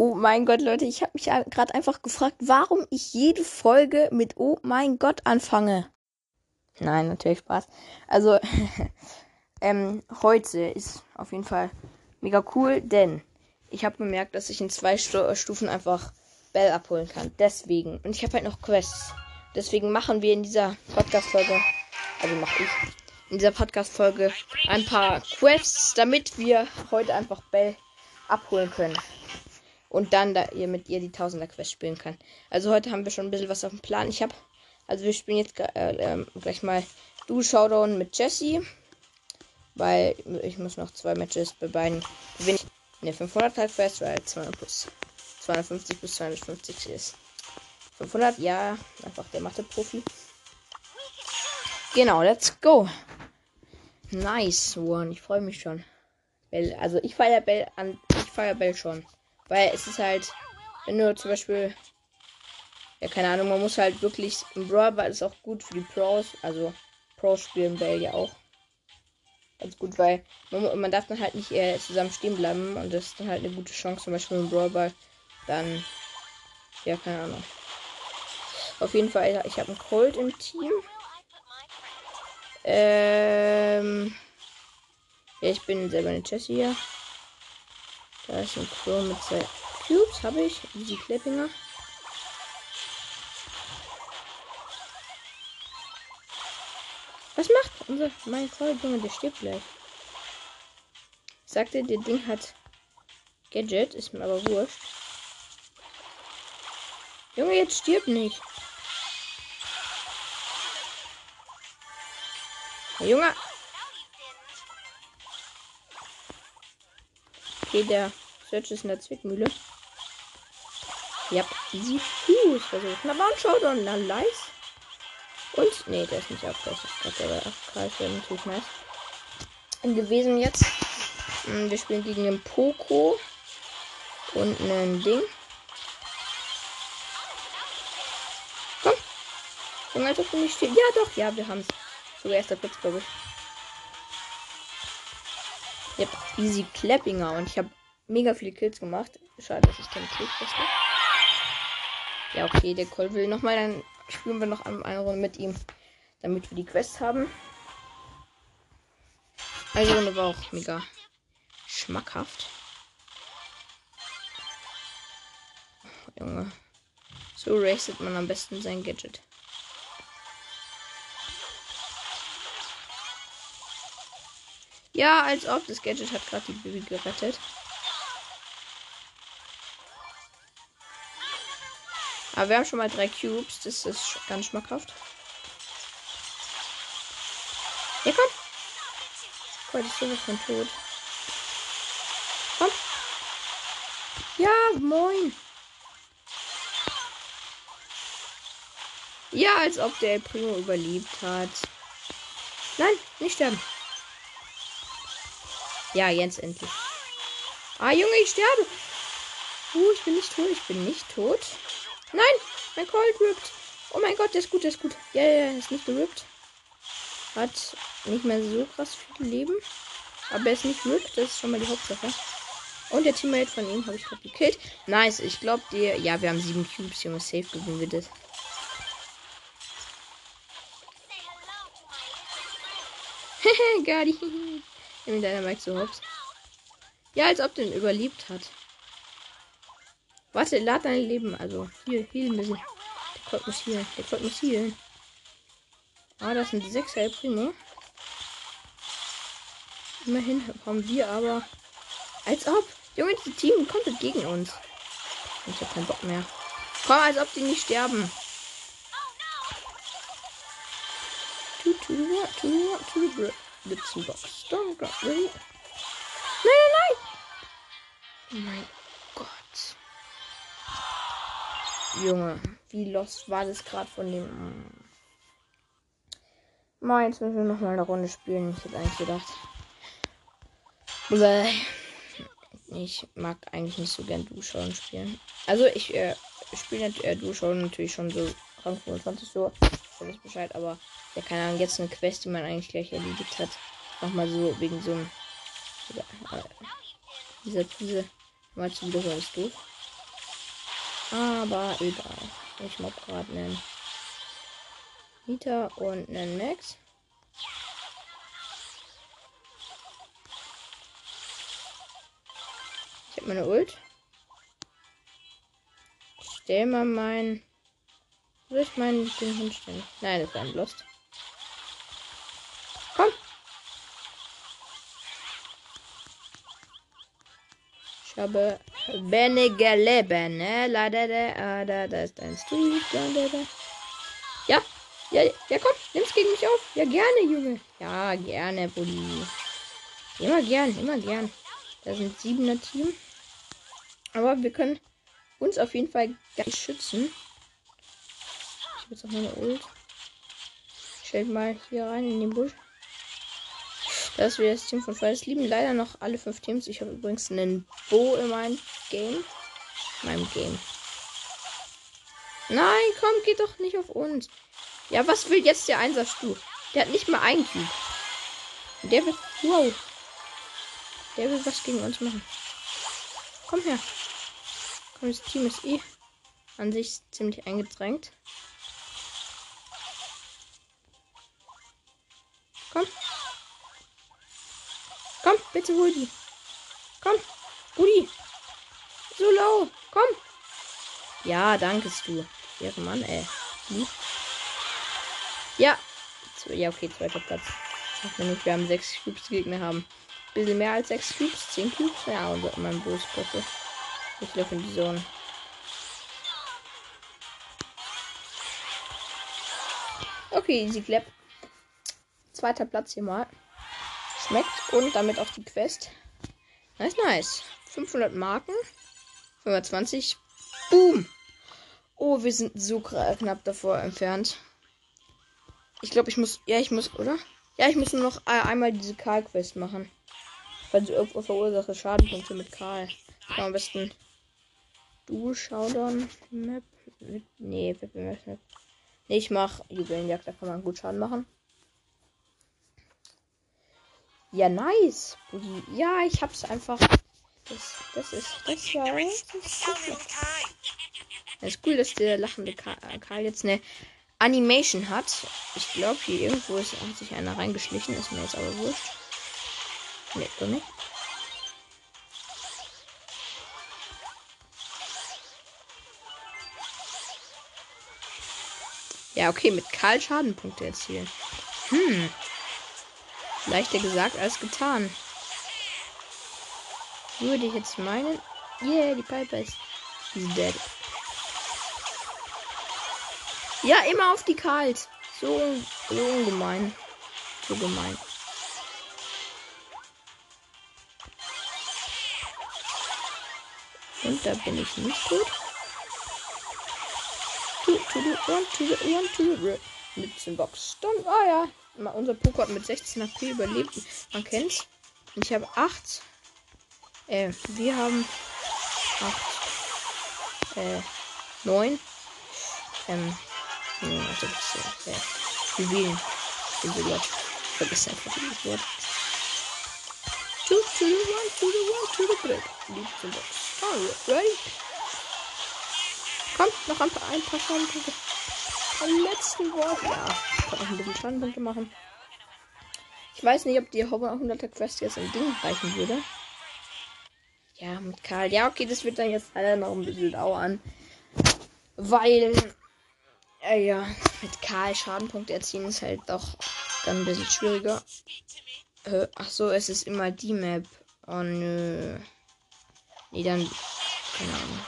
Oh mein Gott, Leute, ich habe mich gerade einfach gefragt, warum ich jede Folge mit Oh mein Gott anfange. Nein, natürlich Spaß. Also, ähm, heute ist auf jeden Fall mega cool, denn ich habe bemerkt, dass ich in zwei Stu Stufen einfach Bell abholen kann. Deswegen. Und ich habe halt noch Quests. Deswegen machen wir in dieser Podcast-Folge, also mache ich, in dieser Podcast-Folge ein paar Quests, damit wir heute einfach Bell abholen können und dann da ihr mit ihr die Tausender Quest spielen kann. Also heute haben wir schon ein bisschen was auf dem Plan. Ich habe, also wir spielen jetzt äh, äh, gleich mal Du Showdown mit Jesse, weil ich muss noch zwei Matches bei beiden gewinnen. Ne 500 halt Quest, weil 200 plus 250 bis 250 ist. 500, ja, einfach der Mathe-Profi. Genau, let's go. Nice one, ich freue mich schon. Bell, also ich feiere Bell an, ich feiere Bell schon. Weil es ist halt, wenn du zum Beispiel, ja, keine Ahnung, man muss halt wirklich, im Brawl Ball ist auch gut für die Pros, also Pros spielen Bell ja auch ganz gut, weil man, man darf dann halt nicht eher zusammen stehen bleiben und das ist dann halt eine gute Chance, zum Beispiel im Brawl Ball, dann, ja, keine Ahnung. Auf jeden Fall, ich habe einen Colt im Team. Ähm, ja, ich bin selber eine Jessie hier. Da ist ein Crow mit zwei Cubes, habe ich. Easy Klappinger. Was macht unser mein Junge? Der stirbt gleich. Ich sagte, der Ding hat Gadget, ist mir aber wurscht. Junge, jetzt stirbt nicht. Junge, Okay, der Search ist in der Zwickmühle. Ja, easy Fuß versucht. Na, war ein Showdown. Na, nice. Und, nee, der ist nicht abgleich. Ich glaube, der wäre natürlich nice. Gewesen jetzt. Hm, wir spielen gegen den Poco. Und einen Ding. Komm. Junge, du nicht stehst. Ja, doch. Ja, wir haben es. Sogar erster Platz, glaube ich. Yep, easy Clappinger. Und ich habe mega viele Kills gemacht. Schade, dass ich keine Kills habe. Ja, okay, der Call will nochmal. Dann spielen wir noch eine Runde mit ihm. Damit wir die Quest haben. Eine Runde war auch mega schmackhaft. Junge. So racet man am besten sein Gadget. Ja, als ob. Das Gadget hat gerade die Baby gerettet. Aber wir haben schon mal drei Cubes. Das ist ganz schmackhaft. Ja, komm. Gott, ist sowas von tot. Komm. Ja, moin. Ja, als ob der Primo überlebt hat. Nein, nicht sterben. Ja, jetzt endlich. Ah, Junge, ich sterbe. Uh, ich bin nicht tot. Ich bin nicht tot. Nein, mein Cold rippt. Oh mein Gott, der ist gut, der ist gut. Ja, ja, ja, ist nicht gerippt. Hat nicht mehr so krass viel Leben. Aber er ist nicht rippt, das ist schon mal die Hauptsache. Und der Teammate von ihm habe ich gerade gekillt. Nice, ich glaube dir. Ja, wir haben sieben Cubes, Junge. Safe gewinnen wir das. Hehe, Gadi. Nimm deiner Mike so hops. Ja, als ob den überlebt hat. Warte, lad dein Leben. Also, hier, hier müssen. Der Colt muss hier. Der Colt muss hier. Ah, das sind 6 El Primo. Immerhin haben wir aber. Als ob. Junge, das Team kommt gegen uns. Ich hab keinen Bock mehr. Komm, als ob die nicht sterben. To, to, to, to, to, Blitzenbox. Don't. Nein, nein, nein! Oh mein Gott. Junge, wie lost war das gerade von dem. Mal, jetzt müssen wir nochmal eine Runde spielen. Ich hätte eigentlich gedacht. Bäh. Ich mag eigentlich nicht so gern Duschschauen spielen. Also ich äh, spiele äh, Duschschauen natürlich schon so Rang 25 so. Ich Bescheid, aber ja, keine Ahnung, jetzt eine Quest, die man eigentlich gleich erledigt hat. Nochmal so wegen so einem. Äh, dieser Prise. Mal zu wiederholen ist doof. Aber egal. Ich mob gerade einen Nita und einen Max. Ich habe meine Ult. Ich stell mal mein. Soll ich meinen Ding hinstellen? Nein, das war ein Lust. Komm! Ich habe wenige Leben, ne? Leider, da, da, da ist ein Street. Da, da, da. Ja, ja, ja, komm, nimm's gegen mich auf. Ja, gerne, Junge. Ja, gerne, Bulli. Immer gern, immer gern. Da sind siebener Team. Aber wir können uns auf jeden Fall ganz schützen. Ich jetzt auch meine Ult. Stell mal hier rein in den Busch. Das wäre das Team von Fires lieben. Leider noch alle fünf Teams. Ich habe übrigens einen Bo in meinem Game. In meinem Game. Nein, komm, geht doch nicht auf uns. Ja, was will jetzt der Einsatzstuhl? Der hat nicht mal einen Cube. Der will. Wow. Der will was gegen uns machen. Komm her. Komm, das Team ist eh an sich ziemlich eingedrängt. Komm. Komm, bitte hol die. Komm. Udi. So low. Komm. Ja, dankest du. Ehre Mann, ey. Hm? Ja. Ja, okay, zweiter Platz. Ich nicht, wir haben sechs Cubes Gegner haben. Bisschen mehr als sechs Cubes, zehn Cubes. Ja, und mein Boost bitte. Ich laufe in die Zone. Okay, easy clap. Zweiter Platz hier mal. Schmeckt und damit auch die Quest. Nice, nice. 500 Marken. 25. Boom. Oh, wir sind so knapp davor entfernt. Ich glaube, ich muss. Ja, ich muss, oder? Ja, ich muss nur noch einmal diese Karl-Quest machen. Weil sie irgendwo verursache Schadenpunkte mit Karl. Kann am besten. Du Showdown Map. Nee, Map. Nee, ich mach Juwelenjagd, da kann man gut Schaden machen. Ja, nice. Ja, ich hab's einfach. Das, das ist. Das war. Das ist, das ist cool, dass der lachende Karl jetzt eine Animation hat. Ich glaube, hier irgendwo ist, hat sich einer reingeschlichen. Ist mir jetzt aber wurscht. Ne, doch nicht. Ja, okay, mit Karl Schadenpunkte erzielen. Hm. Leichter gesagt als getan. Würde ich jetzt meinen. Yeah, die Piper ist. Dead. Ja, immer auf die Kalt. So, so ungemein. So gemein. Und da bin ich nicht gut. To, to the one, to the one, to ah ja. Unser Poker hat mit 16 HP überlebt. Man kennt's. Ich habe 8. Äh, wir haben 8. Äh, 9. Ähm, ja, also das ist ja, Juwelen. Ich bin lost. Vergiss einfach dieses Wort. To the one, to the one, to the break. Lieb zum Box. Oh, ready? Komm, noch ein paar, ein paar Schadenpunkte. Am letzten Wort. Ja, kann noch ein bisschen Schadenpunkte machen. Ich weiß nicht, ob die Hover 100er Quest jetzt im Ding reichen würde. Ja, mit Karl. Ja, okay, das wird dann jetzt leider noch ein bisschen dauern. Weil äh, ja, mit Karl Schadenpunkte erzielen ist halt doch dann ein bisschen schwieriger. Äh, ach so, es ist immer die Map. Oh nö. Nee, dann. Keine Ahnung.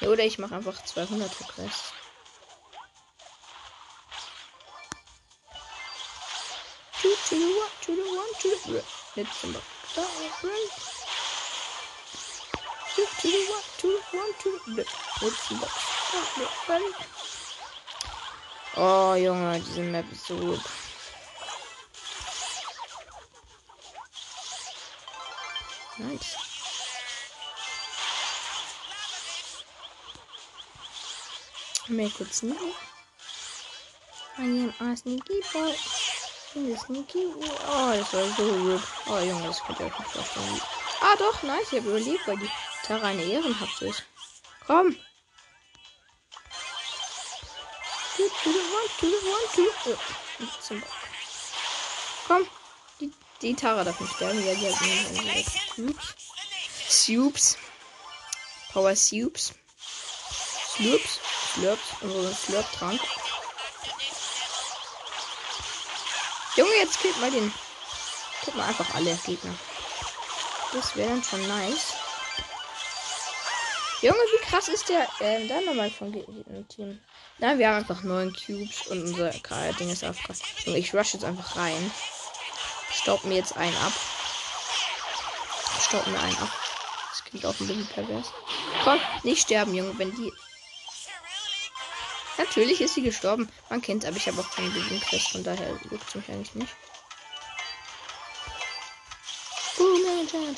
Ja, oder ich mache einfach 200 Quest. Two to the one, to the one, to the. Let's go. Two to the one, to the one, to the. Oh, Junge, diese Map ist so gut. Nice. Mir kurz nicht. I am a sneaky boy. Sneaky. Oh, das war so gut. Oh, Junge, das könnt ihr euch nicht vorstellen. Ah, doch, nice. Ich habe überlebt, weil die Tara eine Ehrenhaft ist. Komm. To the one, the one, the oh, Komm. Die, die Tara darf nicht sterben. Ja, die hat einen. Soups. Power Soups. Slurps. Slurps. Also Slurp-Trank. Junge, jetzt killt mal den. Killt mal einfach alle Gegner. Das wäre dann schon nice. Junge, wie krass ist der ähm, da nochmal vom Team? Na, wir haben einfach neun Cubes und unser Ding ist einfach. Junge, ich rush jetzt einfach rein. Staub mir jetzt einen ab. Staub mir einen ab. Das klingt auch ein bisschen pervers. Komm, nicht sterben, Junge, wenn die. Natürlich ist sie gestorben. Man kennt aber ich habe auch keine Bewegungsquest, von daher juckt es mich eigentlich nicht. Uh,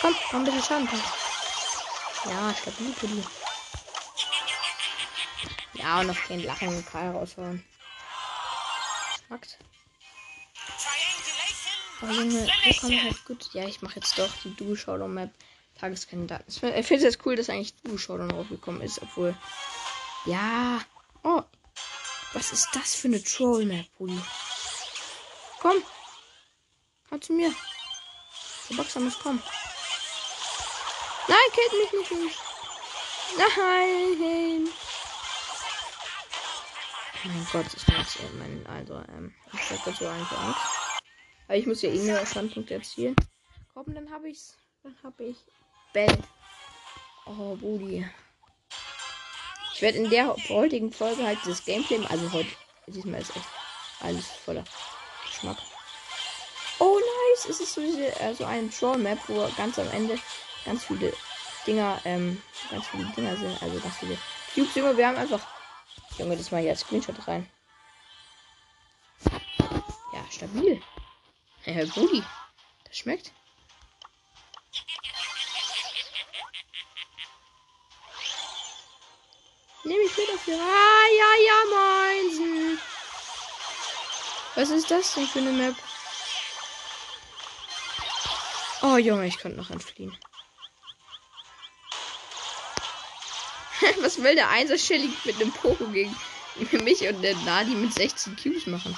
Komm, mach ein bisschen Schaden. Ja, stabil für die. Ja, und noch kein Lachen Karl raushauen. Schmackt. Oh Junge, hier kommt halt gut. Ja, ich mache jetzt doch die Duo Tageskandidaten. Ich finde es cool, dass eigentlich Duo Showdown raufgekommen ist, obwohl. Ja. Oh. Was ist das für eine Troll Map, Bulli? Komm. Komm zu mir. Der Boxer muss kommen. Nein, killt mich nicht. Nein. Mein Gott, ich muss äh, mein, also, ähm, ich hab dazu eigentlich Angst. Aber ich muss ja eh nur Standpunkte erzielen. Komm, dann habe ich's. Dann habe ich Bell. Oh, Budi. Ich werde in der heutigen Folge halt das Gameplay, also heute, diesmal ist echt alles voller Geschmack. Oh, nice! Es ist so, diese, äh, so Troll-Map, wo ganz am Ende ganz viele Dinger, ähm, ganz viele Dinger sind. Also ganz viele Cubes, Junge. Wir haben einfach. Junge, das mal hier als Screenshot rein. Ja, stabil. Herr Booty. Das schmeckt. Nehme ich mit dafür. Ah, ja, ja, meinsen. Was ist das denn für eine Map? Oh, Junge, ich könnte noch entfliehen. Was will der Einser Shelly mit einem Poco gegen mich und der Nadi mit 16 Cubes machen?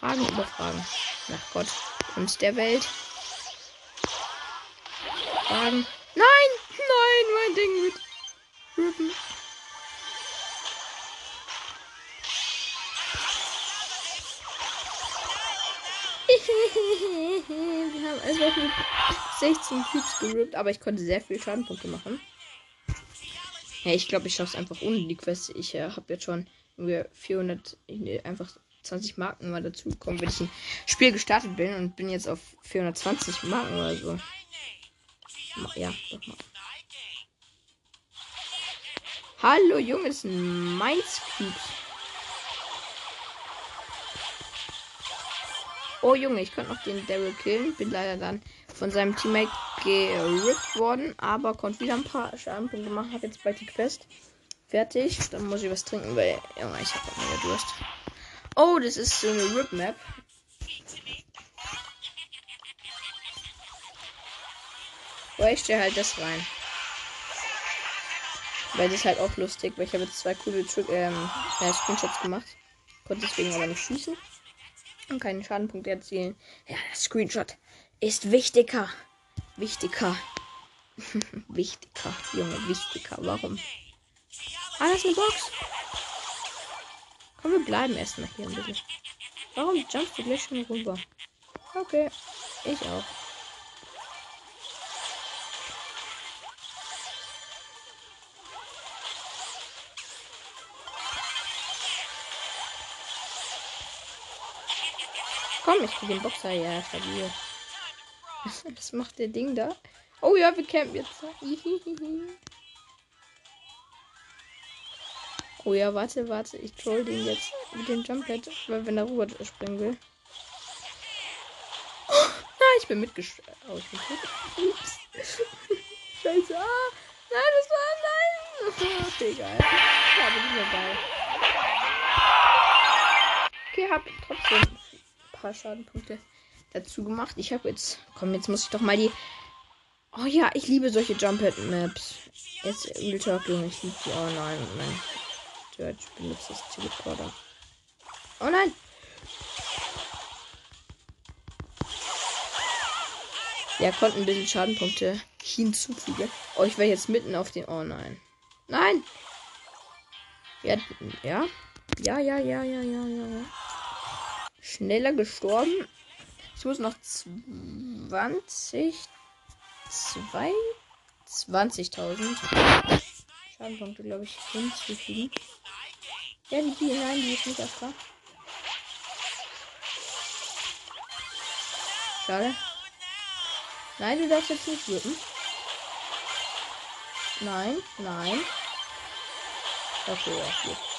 Fragen über Fragen. Nach Gott und der Welt. Fragen. Nein! Nein, mein Ding wird rippen. Wir haben einfach mit 16 Cubes gerippt, aber ich konnte sehr viel Schadenpunkte machen. Ja, ich glaube, ich schaffe es einfach ohne die Quest. Ich äh, habe jetzt schon 400, einfach 20 Marken mal dazu bekommen, wenn ich ein Spiel gestartet bin und bin jetzt auf 420 Marken oder so. Ja, doch mal. Hallo Jungs, Mainz Cubes. Oh Junge, ich konnte noch den Daryl killen. Bin leider dann von seinem Teammate gerippt worden, aber konnte wieder ein paar Schadenpunkte machen. Hab jetzt bald die Quest fertig. Dann muss ich was trinken, weil Junge, ich habe wieder Durst. Oh, das ist so eine Rip-Map. Ich stelle halt das rein. Weil das ist halt auch lustig, weil ich habe jetzt zwei coole Tri ähm, ja, Screenshots gemacht. Konnte deswegen aber nicht schießen und keine Schadenpunkte erzielen. Ja, das Screenshot ist wichtiger. Wichtiger. wichtiger, Junge, wichtiger. Warum? Ah, das ist eine Box. Komm, wir bleiben erstmal hier ein bisschen. Warum jumpst du gleich schon rüber? Okay, ich auch. Komm, ich krieg den Boxer. Ja, stabil. Was macht der Ding da? Oh ja, wir campen jetzt. Oh ja, warte, warte. Ich troll den jetzt mit dem Jumppad, weil wenn er rüber springen will. Oh, nein, ich bin mitgestorben. Oh, ich. Scheiße. Ah, nein, das war nein. Okay, geil. Ja, aber die geil. Okay, hab trotzdem paar Schadenpunkte. dazu gemacht. Ich habe jetzt. Komm, jetzt muss ich doch mal die. Oh ja, ich liebe solche Jump-Maps. Jetzt Talk, Junge, ich liebe die. Oh nein, nein. George benutzt das Teleporter. Oh nein! Ja, konnten ein bisschen Schadenpunkte hinzufügen. Oh, ich wäre jetzt mitten auf den. Oh nein. Nein! Ja, ja. Ja, ja, ja, ja, ja, ja. Schneller gestorben. Ich muss noch 20. 2. 20.000 Schadenpunkte, glaube ich, hinzufügen. Ja, die Biene, nein, die ist nicht auf Schade. Nein, du darfst jetzt nicht wirken. Nein, nein. Okay, ja, gut.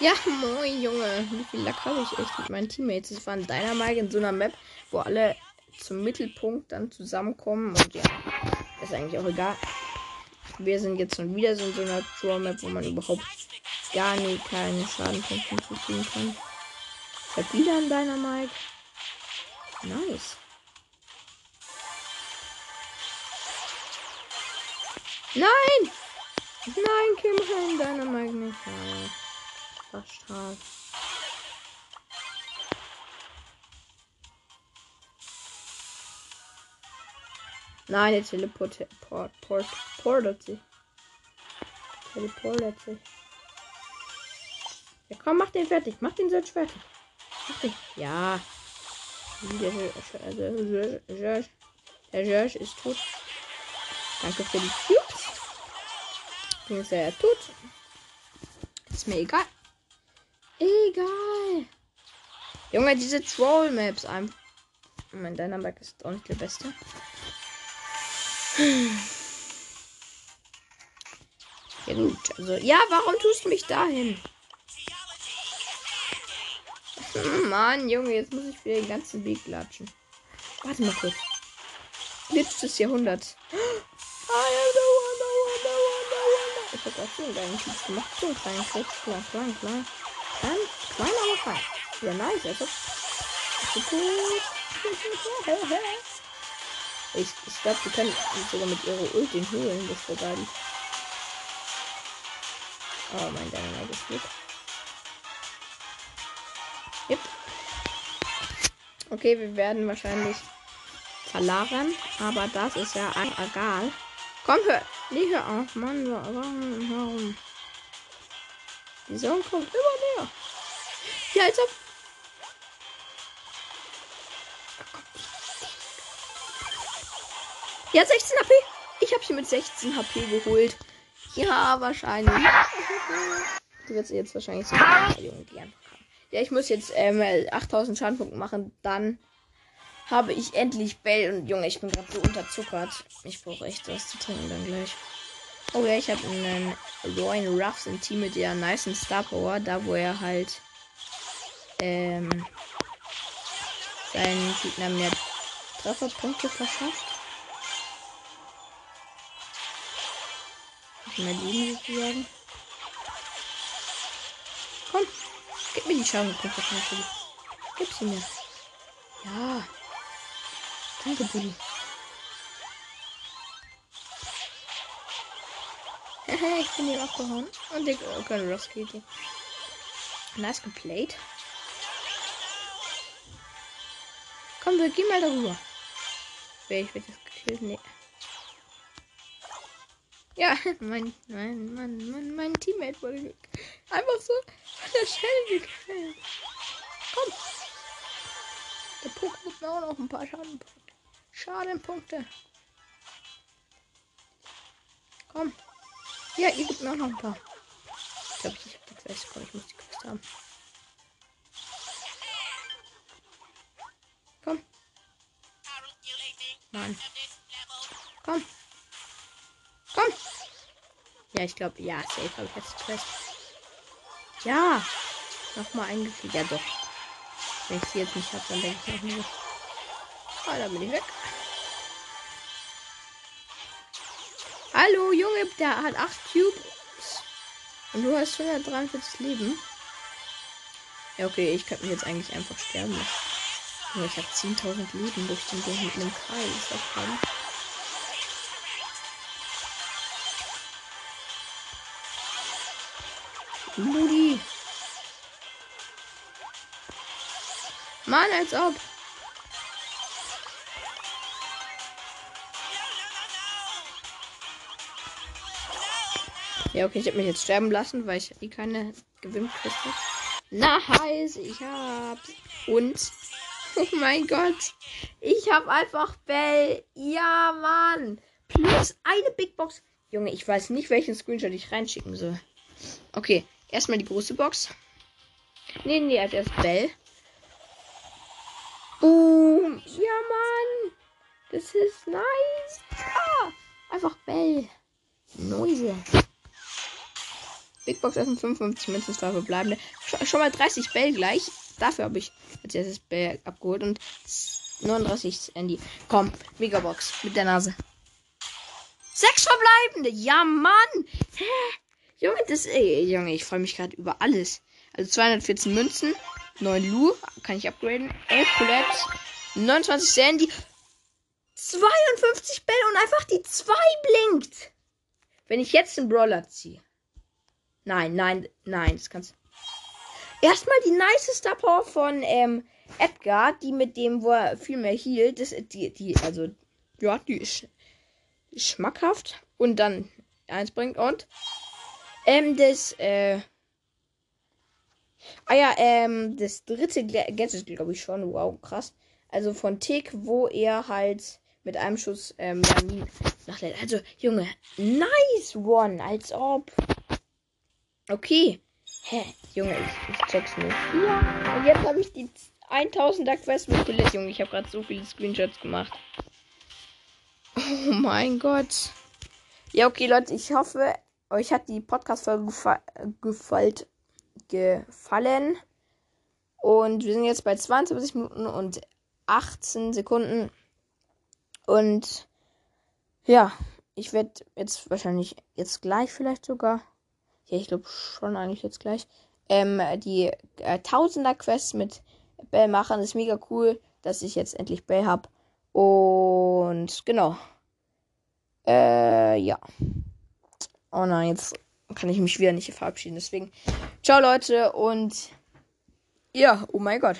Ja, moin, Junge. Wie viel Lack habe ich echt mit meinen Teammates? Das war ein Dynamite in so einer Map, wo alle zum Mittelpunkt dann zusammenkommen. Und ja, ist eigentlich auch egal. Wir sind jetzt schon wieder so in so einer Draw Map, wo man überhaupt gar nicht keine Schadenpunkte hinzufügen kann. Ich hab wieder ein Dynamite. Nice. Nein! Nein, kill mich Dynamite. Bastard. Nein, der teleportiert port, port, portet sich. Teleportet sich. Ja, komm, mach den fertig. Mach den selbst fertig. Mach den. Ja. Der, also, der Josh ist tot. Danke für die Cubes. Bin ist er tot. Ist mir egal. Egal. Junge, diese Troll Maps einfach. Mein Dynamax ist auch nicht der beste. Ja gut, also ja, warum tust du mich dahin? Mann, Junge, jetzt muss ich wieder den ganzen Weg latschen. Warte mal kurz. Glitch des Jahrhunderts. Ich hab auch so einen geilen Typ gemacht. So einen kleinen klein. Klein, klein, aber fein. Ja, nice. Also. Ich, ich glaube, die können sogar mit ihrer Ult den holen. Das geil. Oh, mein Dynamite ist gut. Yep. Okay, wir werden wahrscheinlich verlagern. Aber das ist ja egal. Komm, hör. Nee, hör auf. Mann, warum? Warum? Die Sonne kommt immer näher. Ja, als ob. Ja, 16 HP. Ich habe sie mit 16 HP geholt. Ja, wahrscheinlich. Die wird jetzt wahrscheinlich so. Ja, ich muss jetzt ähm, 8000 Schadenpunkte machen. Dann habe ich endlich Bell. Und Junge, ich bin gerade so unterzuckert. Ich brauche echt was zu trinken dann gleich. Oh ja, ich habe einen Royan Ruffs im Team mit der nice Star Power. Da, wo er halt ähm, seinen Gegner mehr Trefferpunkte verschafft. Mehr Leben sozusagen. Komm, gib mir die Schadenpunkte. Gib sie mir. Ja. Danke, Bulli. ich bin hier abgehauen. Und der Colonel Ross geht hier. Nice geplayt. Komm, wir gehen mal darüber. Wer ich jetzt gekillt? Nee. Ja, mein, mein, mein, mein, mein Teammate wurde einfach so von der Shell gekillt. Komm. Der Puck gibt mir auch noch ein paar Schadenpunkte. Schadenpunkte. Komm. Ja, ihr gibt mir auch noch ein paar. Ich glaube, ich habe die Quest. Komm, ich muss die Quest haben. Komm. Mann. Komm. Komm. Ja, ich glaube, ja, safe habe ich jetzt Quest. Ja. Nochmal eingefügt. Ja, doch. Wenn ich sie jetzt nicht habe, dann denke ich noch nicht. Ah, da bin ich weg. Hallo, Junge, der hat 8 Cubes. Und du hast 143 Leben. Ja, okay, ich könnte mich jetzt eigentlich einfach sterben ich habe 10.000 Leben durch den Ding mit einem Kreis. Das kann. Mutti. Mann, als ob. Ja, okay, ich habe mich jetzt sterben lassen, weil ich eh keine Gewinnquest habe. Nice, ich hab's. Und, oh mein Gott, ich hab einfach Bell. Ja, Mann. Plus eine Big Box. Junge, ich weiß nicht, welchen Screenshot ich reinschicken soll. Okay, erstmal die große Box. Nee, nee, als erst Bell. Boom. Ja, Mann. Das ist nice. Ah, einfach Bell. Noise. Big Box öffnen 55 Münzen, zwei verbleibende. Schon, schon mal 30 Bell gleich. Dafür habe ich als erstes Bell abgeholt und 39 Andy. Komm, Megabox mit der Nase. Sechs verbleibende. Ja, Mann. Hä? Junge, das, ey, Junge, ich freue mich gerade über alles. Also 214 Münzen, 9 Lu, kann ich upgraden, 11 Colette, 29 Sandy, 52 Bell und einfach die 2 blinkt. Wenn ich jetzt den Brawler ziehe. Nein, nein, nein, das kannst Erstmal die nice Star Power von ähm, Edgar, die mit dem, wo er viel mehr hielt. Das, die, die, also, ja, die ist schmackhaft. Und dann eins bringt und ähm, das, äh, ah ja, ähm, das dritte Gadget, glaube ich schon. Wow, krass. Also von Tick, wo er halt mit einem Schuss ähm, ja, nachlädt. Also, Junge, nice one, als ob. Okay. Hä? Junge, ich, ich check's nicht. Ja. Und jetzt habe ich die 1000er Quest mit Colette. Junge, ich habe gerade so viele Screenshots gemacht. Oh mein Gott. Ja, okay, Leute, ich hoffe, euch hat die Podcast-Folge gefa gefallen. gefallen. Und wir sind jetzt bei 22 Minuten und 18 Sekunden. Und ja, ich werde jetzt wahrscheinlich jetzt gleich vielleicht sogar ja, ich glaube schon eigentlich jetzt gleich, ähm, die äh, Tausender-Quest mit Bell machen. Das ist mega cool, dass ich jetzt endlich Bell habe. Und genau. Äh, ja. Oh nein, jetzt kann ich mich wieder nicht verabschieden. Deswegen, ciao Leute und ja, oh mein Gott.